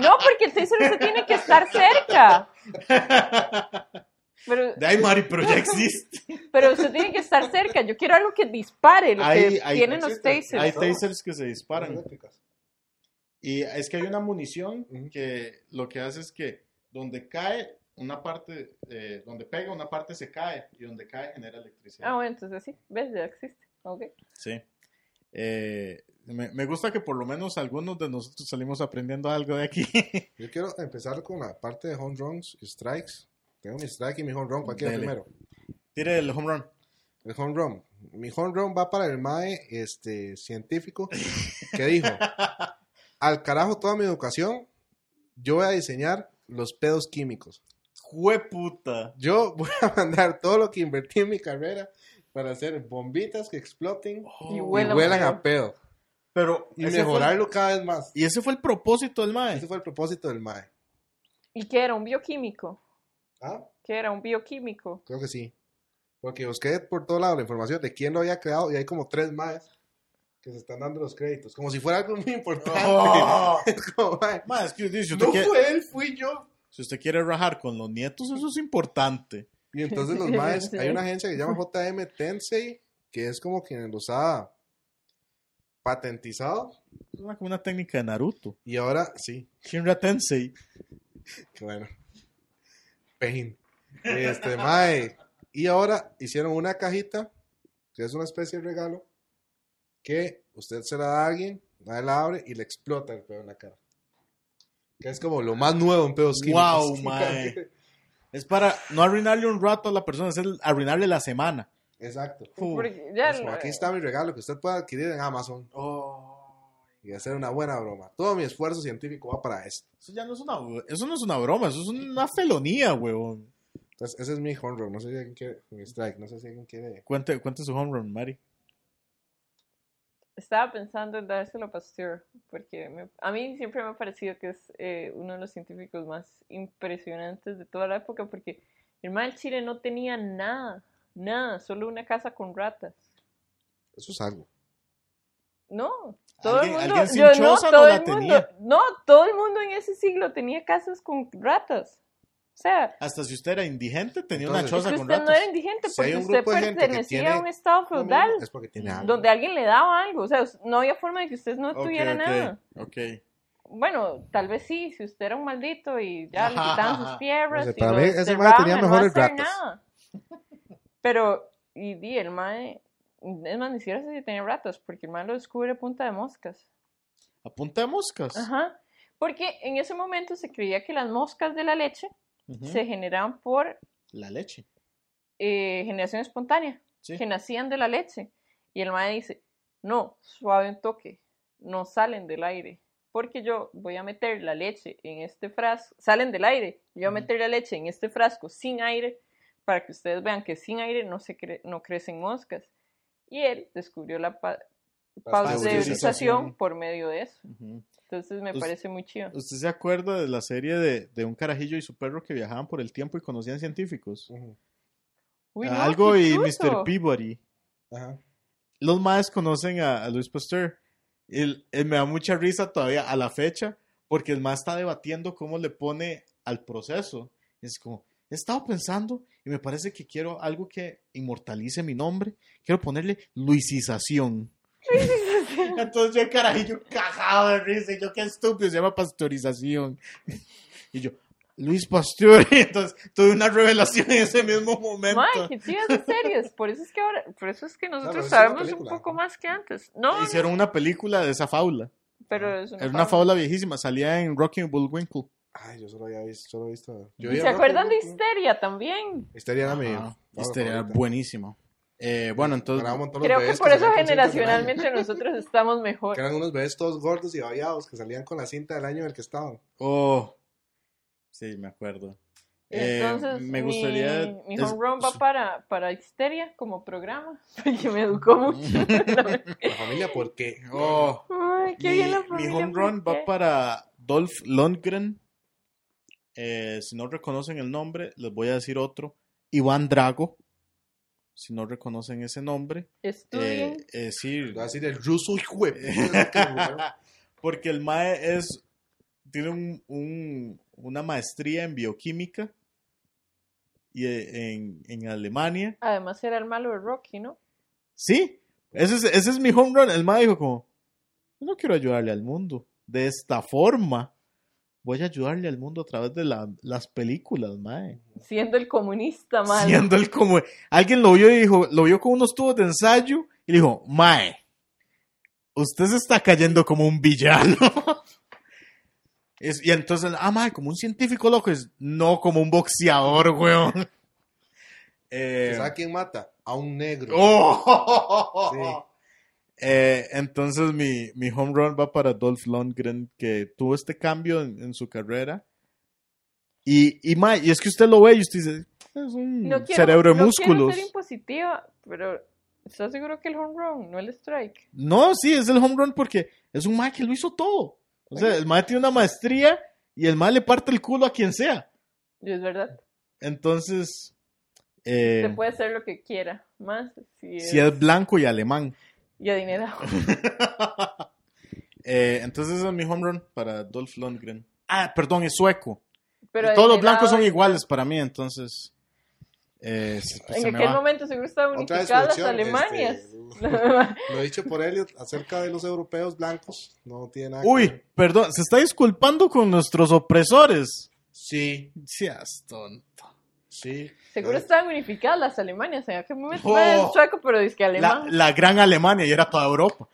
No, porque el taser usted tiene que estar cerca. [laughs] Pero, De ahí, Mari, pero ya existe. [laughs] pero usted tiene que estar cerca. Yo quiero algo que dispare, lo Hay- que hay- tienen los tasers. Hay tasers que se disparan. Y es que hay una munición que lo que hace es que donde cae una parte, eh, donde pega una parte se cae y donde cae genera electricidad. Ah, bueno, entonces sí, ves, ya existe. Ok. Sí. Eh, me, me gusta que por lo menos algunos de nosotros salimos aprendiendo algo de aquí. Yo quiero empezar con la parte de home runs y strikes. Tengo mi strike y mi home run. Cualquiera Dele. primero. Tire el home run. El home run. Mi home run va para el MAE este, científico que dijo, [laughs] al carajo toda mi educación, yo voy a diseñar los pedos químicos. ¡Jueputa! Yo [laughs] voy a mandar todo lo que invertí en mi carrera para hacer bombitas que exploten Y y huelan a pedo. Pero Y mejorarlo cada vez más. y ese fue el propósito del MAE. Ese fue el propósito del MAE. ¿Y qué era? ¿Un bioquímico? ¿Ah? ¿Qué era? ¿Un bioquímico? Creo que sí. Porque busqué por todo lado la información de quién lo había creado y hay como tres MAEs que se están dando los créditos. Como si fuera algo muy importante. Oh. [laughs] Es como, que si usted, no quiere, fue él, fui yo. si usted quiere rajar con los nietos, eso es importante. Y entonces [laughs] los maes, hay una agencia que se llama JM Tensei, que es como quien los ha patentizado. Es como una técnica de Naruto. Y ahora, sí, Shinra Tensei. qué bueno. Pain. Este, mae. Y ahora hicieron una cajita, que es una especie de regalo, que usted se la da a alguien, nadie la abre y le explota el pedo en la cara. Que es como lo más nuevo en pedos Wow, químicos. [laughs] mae. Es para no arruinarle un rato a la persona, es el- arruinarle la semana. Exacto. Fu. Porque ya Pues, aquí está mi regalo que usted puede adquirir en Amazon Oh. Y hacer una buena broma. Todo mi esfuerzo científico va para esto. Eso ya no es una, eso no es una broma, eso es una felonía, huevón. Entonces, ese es mi home run. No sé si alguien quiere, mi strike, no sé si alguien quiere. Cuente, cuente su home run, Mari. Estaba pensando en dárselo a Pasteur, porque me- a mí siempre me ha parecido que es eh, uno de los científicos más impresionantes de toda la época, porque el mal Chile no tenía nada, nada, solo una casa con ratas. Eso es algo. No, todo el ¿Alguien- mundo, yo no, no todo la el mundo, tenía? no, todo el mundo en ese siglo tenía casas con ratas. O sea, Hasta si usted era indigente, tenía una choza con usted ratos. no era indigente porque usted que pertenecía tiene a un estado feudal mismo Es porque tiene algo. donde alguien le daba algo. O sea, no había forma de que usted no tuviera nada. Ok. Bueno, tal vez sí, si usted era un maldito y ya le quitaban sus tierras. No sé, y para mí ese mae tenía no mejores ratas. nada. Pero, y di, el mae, es más, ni siquiera sé si tenía ratas, porque el mae lo descubre a punta de moscas. A punta de moscas. Ajá. Porque en ese momento se creía que las moscas de la leche Ujú. se generaban por La leche. eh, generación espontánea, Sí. que nacían de la leche. Y el mae dice, no, suave un toque, no salen del aire. Porque yo voy a meter la leche en este frasco, salen del aire, yo voy a Ujú. meter la leche en este frasco sin aire para que ustedes vean que sin aire no, se cre- no crecen moscas. Y él descubrió la pa- Pasteurización. por medio de eso. Entonces me parece muy chido. ¿Usted se acuerda de la serie de, de un carajillo y su perro que viajaban por el tiempo y conocían científicos? Uy, no, Algo y. Mr. Peabody. Ajá. Los más conocen a, a Luis Pasteur. Él, él me da mucha risa todavía a la fecha porque el más está debatiendo cómo le pone al proceso. Es como, he estado pensando y me parece que quiero algo que inmortalice mi nombre. Quiero ponerle Luisización. [laughs] Entonces yo el carajillo cagado de risa y yo qué estúpido, se llama pasteurización. [laughs] Y yo, Luis Pasteur. [laughs] Entonces tuve una revelación en ese mismo momento. Mae, qué chivas de series. Por eso es que ahora, por eso es que nosotros sabemos un poco más que antes. No, Hicieron una película de esa fábula. pero es una, Era una fábula viejísima, salía en Rocky Bullwinkle. Ay, yo solo había visto. Solo he visto yo ¿Y vi se acuerdan de Histeria también? Histeria era mi. Fábula Histeria era buenísimo. Eh, bueno, entonces, Creo que por eso generacionalmente nosotros estamos mejor. Que eran unos bebés todos gordos y babeados que salían con la cinta del año en el que estaban. oh, sí, me acuerdo. Eh, Entonces, me gustaría... mi, mi es- home run va para, para Histeria como programa, [laughs] porque me educó mucho. La familia, ¿por qué? Oh, Ay, qué mi, bien la mi familia. home ¿por run va para Dolph Lundgren. Eh, si no reconocen el nombre, les voy a decir otro. Iván Drago. si no reconocen ese nombre. Estudien. Eh, sí, Va a decir el ruso [laughs] porque el MAE es, tiene un, un- una maestría en bioquímica y eh, en, en Alemania. Además era el malo de Rocky, ¿no? Sí, ese es, ese es mi home run. El MAE dijo como, yo no quiero ayudarle al mundo de esta forma. Voy a ayudarle al mundo a través de la- las películas, MAE. Siendo el comunista malo. Siendo el como... Alguien lo vio y dijo, lo vio con unos tubos de ensayo y le dijo, Mae, usted se está cayendo como un villano. [laughs] Es- y entonces, ah, Mae, como un científico loco, es no como un boxeador, weón. Eh, ¿Sabes quién mata? A un negro. ¡Oh! Sí. Eh, entonces mi, mi home run va para Dolph Lundgren, que tuvo este cambio en, en su carrera. Y, y, mae, y es que usted lo ve y usted dice, es un No quiero, cerebro de no músculos. quiero ser impositiva, pero ¿estás seguro que el home run, no el strike? No, sí, es el home run porque es un mae que lo hizo todo. O sea, el mae tiene una maestría y el mae le parte el culo a quien sea. Y es verdad. Entonces, eh, Se puede hacer lo que quiera, más si es, si es blanco y alemán. Y adinerado. [laughs] Eh, entonces ese es mi home run para Dolph Lundgren. Ah, perdón, es sueco. Pero Todos los blancos son es- iguales para mí, entonces. eh, se- pues, En se aquel momento seguro estaban unificadas las producción, Alemanias. [laughs] este, Lo dicho por Elliot acerca de los europeos blancos. No tiene nada Uy, perdón, se está disculpando con nuestros opresores. Sí, Seas tonto. Sí. seguro Eh, estaban unificadas las Alemanias. En aquel momento Oh. era el sueco, pero dice que La, alemán. la gran Alemania y era toda Europa.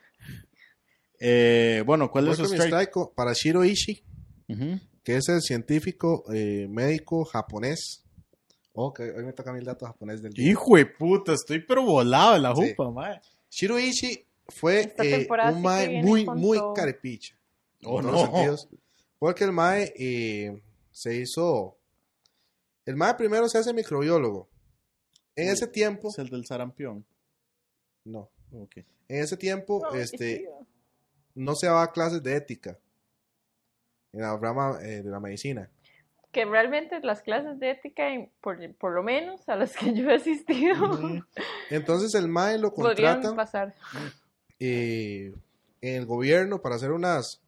Eh, bueno, ¿cuál es su strike? para Shiro Ishii, que es el científico eh, médico japonés. Oh, que hoy me toca a mí el dato japonés del día. Hijo de puta, estoy pero volado de la Sí. jupa, mae. Shiro Ishii fue eh, sí un mae muy, muy todo. carepicha. Oh, en todos los no. sentidos. Porque el mae eh, se hizo... El mae primero se hace microbiólogo. En ese tiempo... Es el del sarampión. No. Ok. En ese tiempo, No, este, no se daba clases de ética en la rama eh, de la medicina. Que realmente las clases de ética, por, por lo menos a las que [laughs] yo he asistido. Entonces el MAE lo podrían contratan pasar. eh, en el gobierno para hacer unas,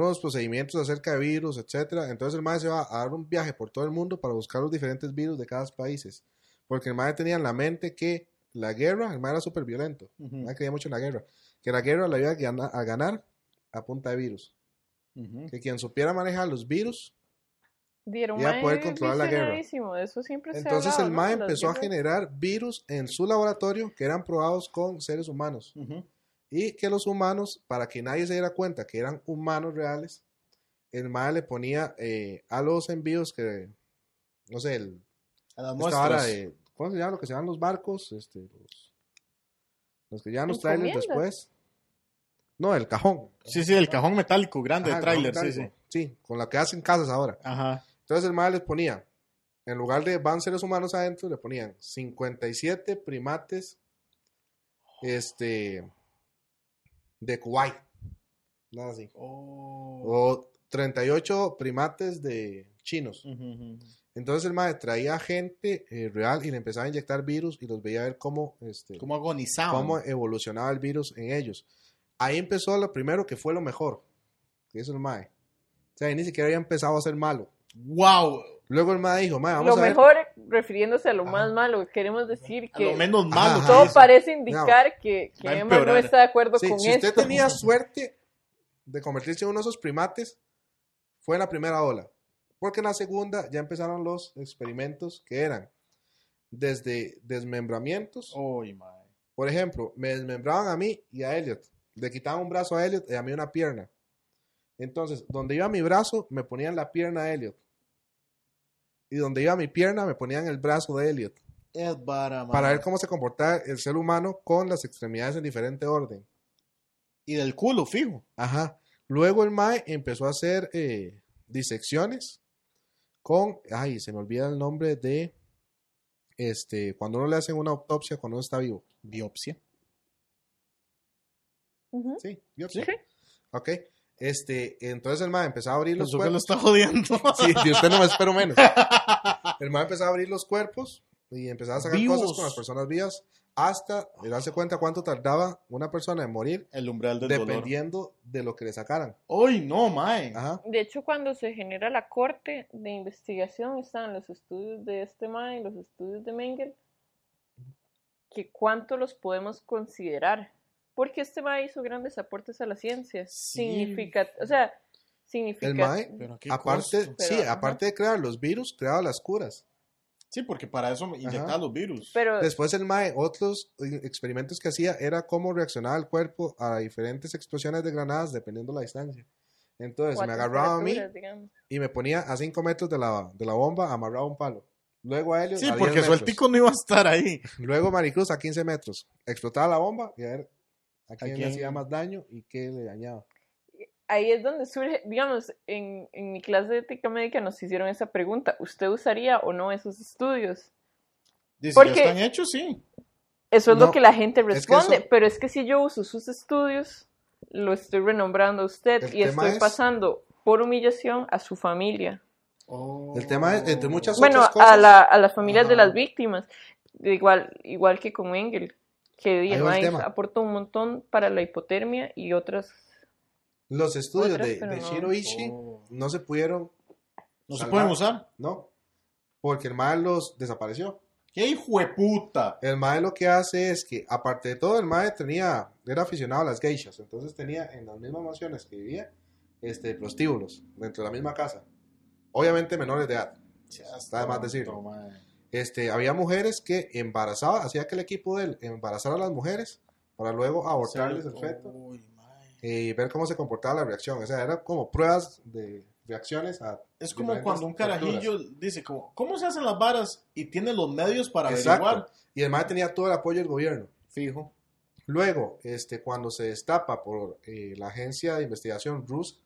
unos procedimientos acerca de virus, etcétera. Entonces el MAE se va a dar un viaje por todo el mundo para buscar los diferentes virus de cada país. Porque el MAE tenía en la mente que la guerra, el MAE era súper violento. Ujú. El MAE creía mucho en la guerra. Que la guerra la iba a gana- a ganar a punta de virus. Que quien supiera manejar los virus Dieron Iba a poder controlar la guerra. De eso siempre se ha Entonces hablado, el. MAE empezó a generar virus en su laboratorio que eran probados con seres humanos. Y que los humanos, para que nadie se diera cuenta que eran humanos reales, el MAE le ponía eh, a los envíos que, no sé, el, A las esta muestras. de, ¿cómo se llama? Lo que se llaman los barcos, este, los, los que llevan los trailers después. No, el cajón. Sí, sí, el cajón metálico grande Ajá, de tráiler, sí, sí. Sí, con la que hacen casas ahora. Ajá. Entonces el MAE les ponía, en lugar de van seres humanos adentro, le ponían 57 primates este, de Kuwait. Nada así. Oh. O 38 primates de chinos. Entonces el MAE traía gente eh, real y le empezaba a inyectar virus y los veía a ver cómo, este, ¿Cómo agonizaban? cómo evolucionaba el virus en ellos. Ahí empezó lo primero que fue lo mejor, que hizo el MAE. O sea, ahí ni siquiera había empezado a ser malo. ¡Wow! Luego el MAE dijo, MAE, vamos Lo a ver. mejor, refiriéndose a lo Ajá. más malo, queremos decir A que lo menos malo. ajá. todo parece indicar que, que Emma no está de acuerdo Sí, con si esto. usted tenía suerte de convertirse en uno de esos primates, fue en la primera ola. Porque en la segunda ya empezaron los experimentos que eran desde desmembramientos. Mae. Por ejemplo, me desmembraban a mí y a Elliot. Le quitaban un brazo a Elliot y a mí una pierna. Entonces, donde iba mi brazo, me ponían la pierna a Elliot. Y donde iba mi pierna, me ponían el brazo de Elliot. Es vara. Para ver cómo se comportaba el ser humano con las extremidades en diferente orden. Y del culo, fijo. Ajá. Luego el MAE empezó a hacer eh, disecciones con, ay, se me olvida el nombre de, este, cuando uno le hacen una autopsia cuando uno está vivo. Biopsia. Sí, biopsia. Sí. Ok. Este, entonces el MAE empezó a abrir los que lo cuerpos. está jodiendo. [laughs] Sí, de usted no me espero menos. [laughs] El MAE empezó a abrir los cuerpos y empezaba a sacar Vivos. cosas con las personas vivas hasta darse cuenta cuánto tardaba una persona en morir El umbral del dolor. dependiendo de lo que le sacaran. ¡Uy, no, mae! Ajá. De hecho, cuando se genera la corte de investigación, están los estudios de este MAE y los estudios de Mengel, que cuánto los podemos considerar. Porque este MAE hizo grandes aportes a la ciencia. Sí. Significa, o sea, significa. El mae, aparte, costo. sí, Pero, aparte de crear los virus, creaba las curas. Sí, porque para eso me inyectaban los virus. Pero Después el MAE, otros experimentos que hacía era cómo reaccionaba el cuerpo a diferentes explosiones de granadas dependiendo la distancia. Entonces me agarraba a mí digamos. y me ponía a 5 metros de la, de la bomba amarrado a un palo. Luego a Helio Sí, a 10 porque metros. sueltico no iba a estar ahí. [laughs] Luego Maricruz a 15 metros. Explotaba la bomba y a ver a quién, le quién? hacía más daño y qué le dañaba. Ahí es donde surge, digamos, en, en mi clase de ética médica nos hicieron esa pregunta. ¿Usted usaría o no esos estudios? Dice, Porque- ya están hechos, sí. Eso es No, lo que la gente que responde, eso- pero es que si yo uso sus estudios, lo estoy renombrando a usted El y estoy es- pasando por humillación a su familia. El tema es, entre muchas Bueno, otras cosas, a, la, a las familias de las víctimas, igual, igual que con Engel, que tema. aportó un montón para la hipotermia y otras. los estudios otras, de, de no. Shiro Ishii Oh. no se pudieron, No se Salvar. pueden usar. no, porque el MAE los desapareció. ¡Qué hijo de puta! El MAE lo que hace es que, aparte de todo, el MAE tenía, era aficionado a las geishas, entonces tenía en las mismas mansiones que vivía, este, prostíbulos, dentro de la misma casa. Obviamente menores de edad. Está de más decirlo. mae. Este, había mujeres que embarazaban, hacía que el equipo de él embarazara a las mujeres para luego abortarles el feto Uy, y ver cómo se comportaba la reacción. O sea, eran como pruebas de reacciones a... Es como cuando un carajillo dice como, ¿cómo se hacen las varas? Y tiene los medios para Exacto. averiguar. Y MAE tenía todo el apoyo del gobierno. Fijo. Luego, este, cuando se destapa por eh, la agencia de investigación rusa,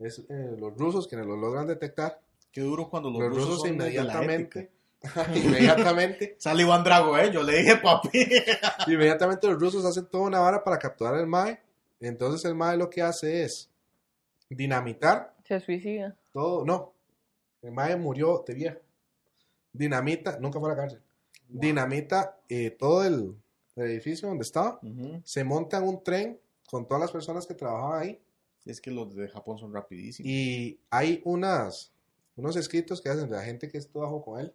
es eh, los rusos quienes lo logran detectar, Qué duro cuando los, los, rusos, son inmediatamente. [laughs] inmediatamente, [laughs] Sale Iván Drago, ¿eh? Yo le dije, papi. [laughs] inmediatamente los rusos hacen toda una vara para capturar el MAE. Entonces el MAE lo que hace es dinamitar Se suicida. todo, no, el MAE murió de viejo. Dinamita, nunca fue a la cárcel. Dinamita eh, todo el, el edificio donde estaba, se monta en un tren con todas las personas que trabajaban ahí Es que los de Japón son rapidísimos. Y hay unas, unos escritos que hacen de la gente que estuvo con él.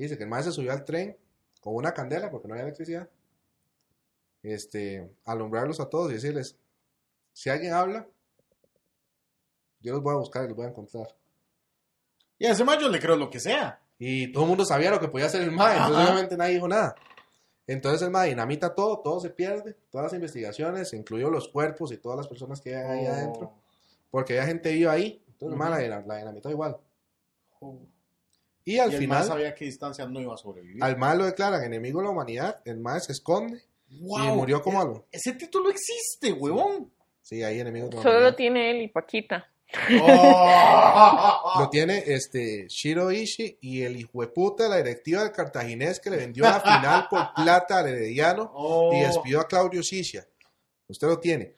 Y dice que el maestro se subió al tren con una candela porque no había electricidad. Este, alumbrarlos a todos y decirles, si alguien habla, yo los voy a buscar y los voy a encontrar. Y a ese mayo le creo lo que sea. Y todo el mundo sabía lo que podía hacer el MAE, entonces obviamente nadie dijo nada. Entonces el MAE dinamita todo, todo se pierde, todas las investigaciones, incluyó los cuerpos y todas las personas que hay ahí Oh. adentro, porque había gente viva ahí, entonces el MAE la, la dinamitó igual. Oh. Y al y el final... sabía a qué distancia no iba a sobrevivir. Al mal lo declaran enemigo de la humanidad, el mal se esconde y murió como algo. Ese título existe, huevón. Sí, ahí enemigo de la Solo lo humanidad. tiene él y Paquita. Oh. [laughs] Lo tiene este Shiro Ishii y el hijueputa de la directiva del cartaginés que le vendió la final por [laughs] plata al herediano Oh. y despidió a Claudio Siscia. Usted lo tiene.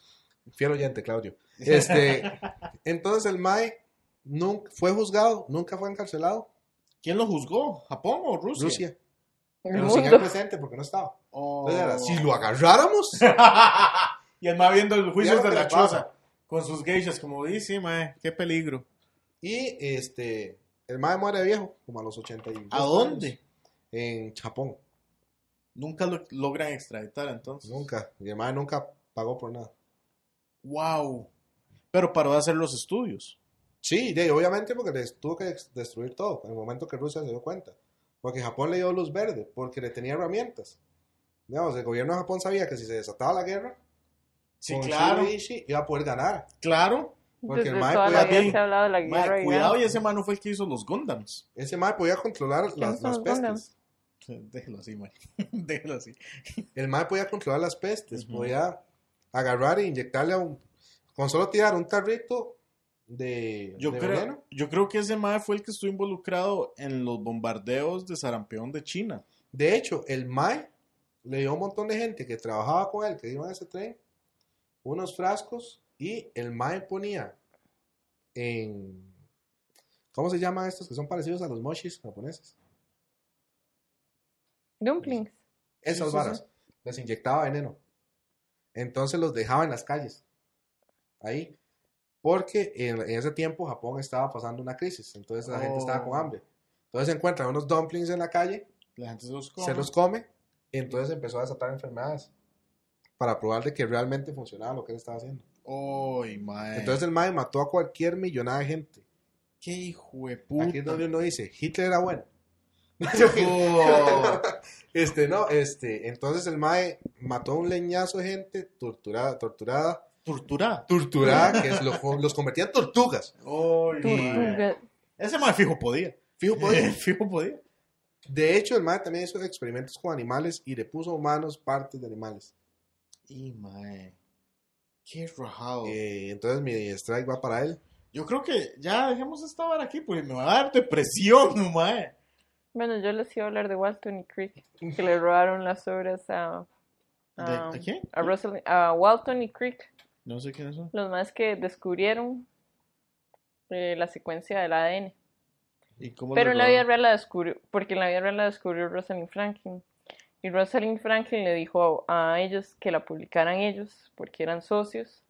Fiel oyente, Claudio. Este, [laughs] entonces el MAE nunca, fue juzgado, nunca fue encarcelado. ¿Quién lo juzgó? ¿Japón o Rusia? Rusia. El Pero sin el presente porque no estaba. Oh. Entonces era, si lo agarráramos, [laughs] y el ma viendo el juicio Ya lo de la choza. Con sus geishas, como dice, mae, qué peligro. Y este, el MAE muere viejo, como a los 82 ¿A dónde? años, En Japón. Nunca lo logran extraditar entonces. Nunca. Mi hermano nunca pagó por nada. Wow. Pero paró de hacer los estudios. Sí, de, obviamente porque les tuvo que destruir todo en el momento que Rusia se dio cuenta. Porque Japón le dio luz verde, porque le tenía herramientas. Digamos, el gobierno de Japón sabía que si se desataba la guerra, Sí, con claro. Iba a poder ganar. Claro. Porque Desde el mae podía bien- se ha hablado de la Mae, y cuidado, y ese man no fue el que hizo los Gundams. Ese MAE podía controlar las, las pestes. Déjelo así, mae. [laughs] Déjelo así. El MAE podía controlar las pestes, Ujú. podía agarrar e inyectarle a un... Con solo tirar un tarrito de, Yo de creo, veneno. yo creo que ese mae fue el que estuvo involucrado en los bombardeos de sarampión de China. De hecho, el MAE le dio a un montón de gente que trabajaba con él, que iban a ese tren, unos frascos y el MAE ponía en... ¿Cómo se llaman estos que son parecidos a los mochis japoneses? Dumplings. Esas Sí, sí, varas. sí. Les inyectaba veneno. Entonces los dejaba en las calles. Ahí. Porque en, en ese tiempo Japón estaba pasando una crisis. Entonces la gente estaba con Oh. hambre. Entonces se encuentran unos dumplings en la calle, La gente se los come. se los come. Y entonces empezó a desatar enfermedades. Para probar de que realmente funcionaba lo que él estaba haciendo. Uy, mae. Entonces el mae mató a cualquier millonada de gente. qué hijo de puta. Aquí es donde uno dice, Hitler era bueno. [laughs] Oh. Este, no, este, entonces el mae mató a un leñazo de gente torturada, torturada, Tortura. torturada, que es lo- los convertía en tortugas. Tortuga. Ese mae fijo podía. Fijo, pues. [laughs] fijo podía. De hecho, el mae también hizo experimentos con animales y le puso a humanos partes de animales. Y mae. Qué rajado. Eh, entonces mi strike va para él. Yo creo que ya dejemos esta vara aquí porque me va a dar depresión, [laughs] mae. Bueno, yo les iba a hablar de Walton y Creek, que le robaron las obras a, ¿De, a, ¿A quién? a, Rosalind- a Walton y Creek, No sé quiénes son. los más que descubrieron eh, la secuencia del ADN. ¿Y cómo Pero en la vida real la descubrió, porque en la vida real la descubrió Rosalind Franklin. Y Rosalind Franklin le dijo a, a ellos que la publicaran ellos, porque eran socios.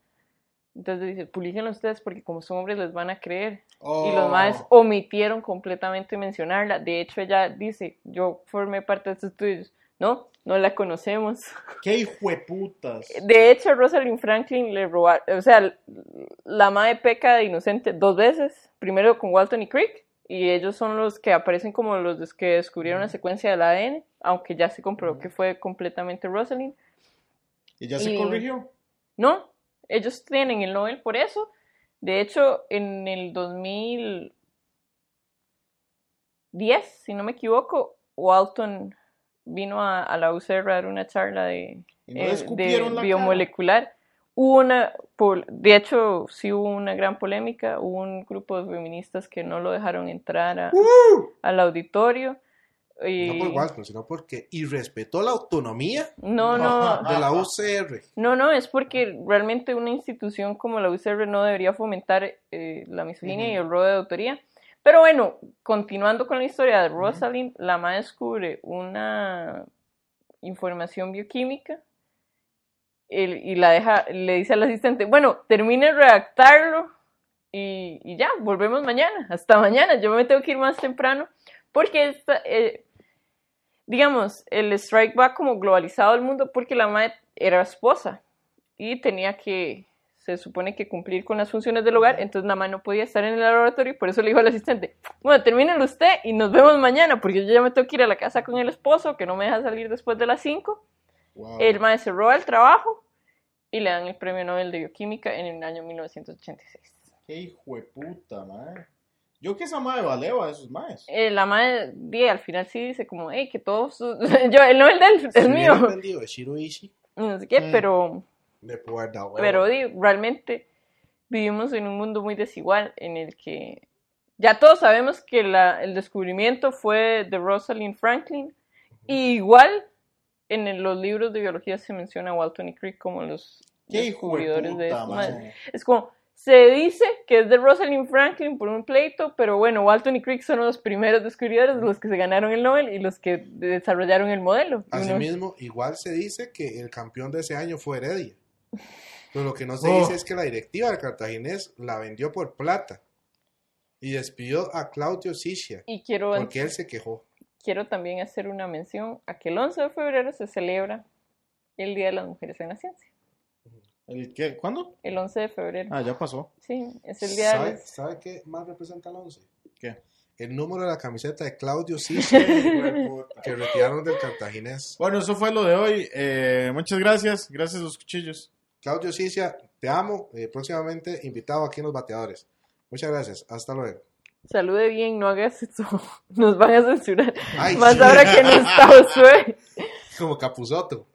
Entonces dice, publiquenlo ustedes porque como son hombres les van a creer. Oh. Y los más omitieron completamente mencionarla. De hecho, ella dice, yo formé parte de estos estudios. No, no la conocemos. ¡Qué hijo de putas! De hecho, Rosalind Franklin le robaron, o sea, la madre peca de inocente dos veces. Primero con Walton y Crick, y ellos son los que aparecen como los que descubrieron la secuencia del ADN, aunque ya se comprobó que fue completamente Rosalind. ¿Y ya se y- corrigió? No, ellos tienen el Nobel por eso. De hecho, en el 2010, si no me equivoco, Walton vino a, a la UCR a dar una charla de, ¿Y no eh, de biomolecular. Hubo una, de hecho, sí hubo una gran polémica. Hubo un grupo de feministas que no lo dejaron entrar a- al auditorio. Y, No por Walton, sino porque irrespetó la autonomía no, no, [laughs] de la UCR. No, no, es porque realmente una institución como la UCR no debería fomentar eh, la misoginia y el robo de autoría. Pero bueno, continuando con la historia de Rosalind, la MA descubre una información bioquímica el- y la deja, le dice al asistente, bueno, termine de redactarlo y, y ya, volvemos mañana, hasta mañana, yo me tengo que ir más temprano, porque esta, eh, digamos, el strike va como globalizado al mundo porque la madre era esposa y tenía que, se supone que cumplir con las funciones del hogar, entonces la madre no podía estar en el laboratorio y por eso le dijo al asistente, bueno, termínelo usted y nos vemos mañana porque yo ya me tengo que ir a la casa con el esposo que no me deja salir después de las 5. Wow. El madre se roba el trabajo y le dan el premio Nobel de Bioquímica en el año 1986. ¡Qué hijo de puta, mae! Yo que esa madre valeva a esos maes. Eh, la madre al final sí dice como, hey, que todos, [laughs] yo, el Nobel de él es mío, entendido Ishii, no sé qué, Mm. pero... le puedo haber dado huevo. Pero realmente vivimos en un mundo muy desigual en el que ya todos sabemos que la- el descubrimiento fue de Rosalind Franklin. Y igual en el- los libros de biología se menciona a Walton y Crick como los ¡Qué hijo de descubridores de esto. Es como, se dice que es de Rosalind Franklin por un pleito, pero bueno, Walton y Crick son los primeros descubridores, los que se ganaron el Nobel y los que desarrollaron el modelo. Uno- Asimismo, igual se dice que el campeón de ese año fue Heredia. Pero lo que no se Oh. dice es que la directiva del cartaginés la vendió por plata y despidió a Claudio Sicia y quiero porque él se quejó. quiero también hacer una mención a que el 11 de febrero se celebra el Día de las Mujeres en la Ciencia. ¿El qué? ¿Cuándo? El 11 de febrero. Ah, ya pasó. Sí, es el Día de ¿Sabe, las... sabe qué más representa el 11? ¿Qué? El número de la camiseta de Claudio Sicia [laughs] que retiraron del cartaginés. Bueno, eso fue lo de hoy. Eh, muchas gracias. Gracias a los cuchillos. Claudio Sicia, te amo. Eh, próximamente invitado aquí en Los Bateadores. Muchas gracias. Hasta luego. Salude bien, no hagas eso. [laughs] Nos van a censurar. Ay, Más sí. ahora que no está Josué. Como Capuzoto.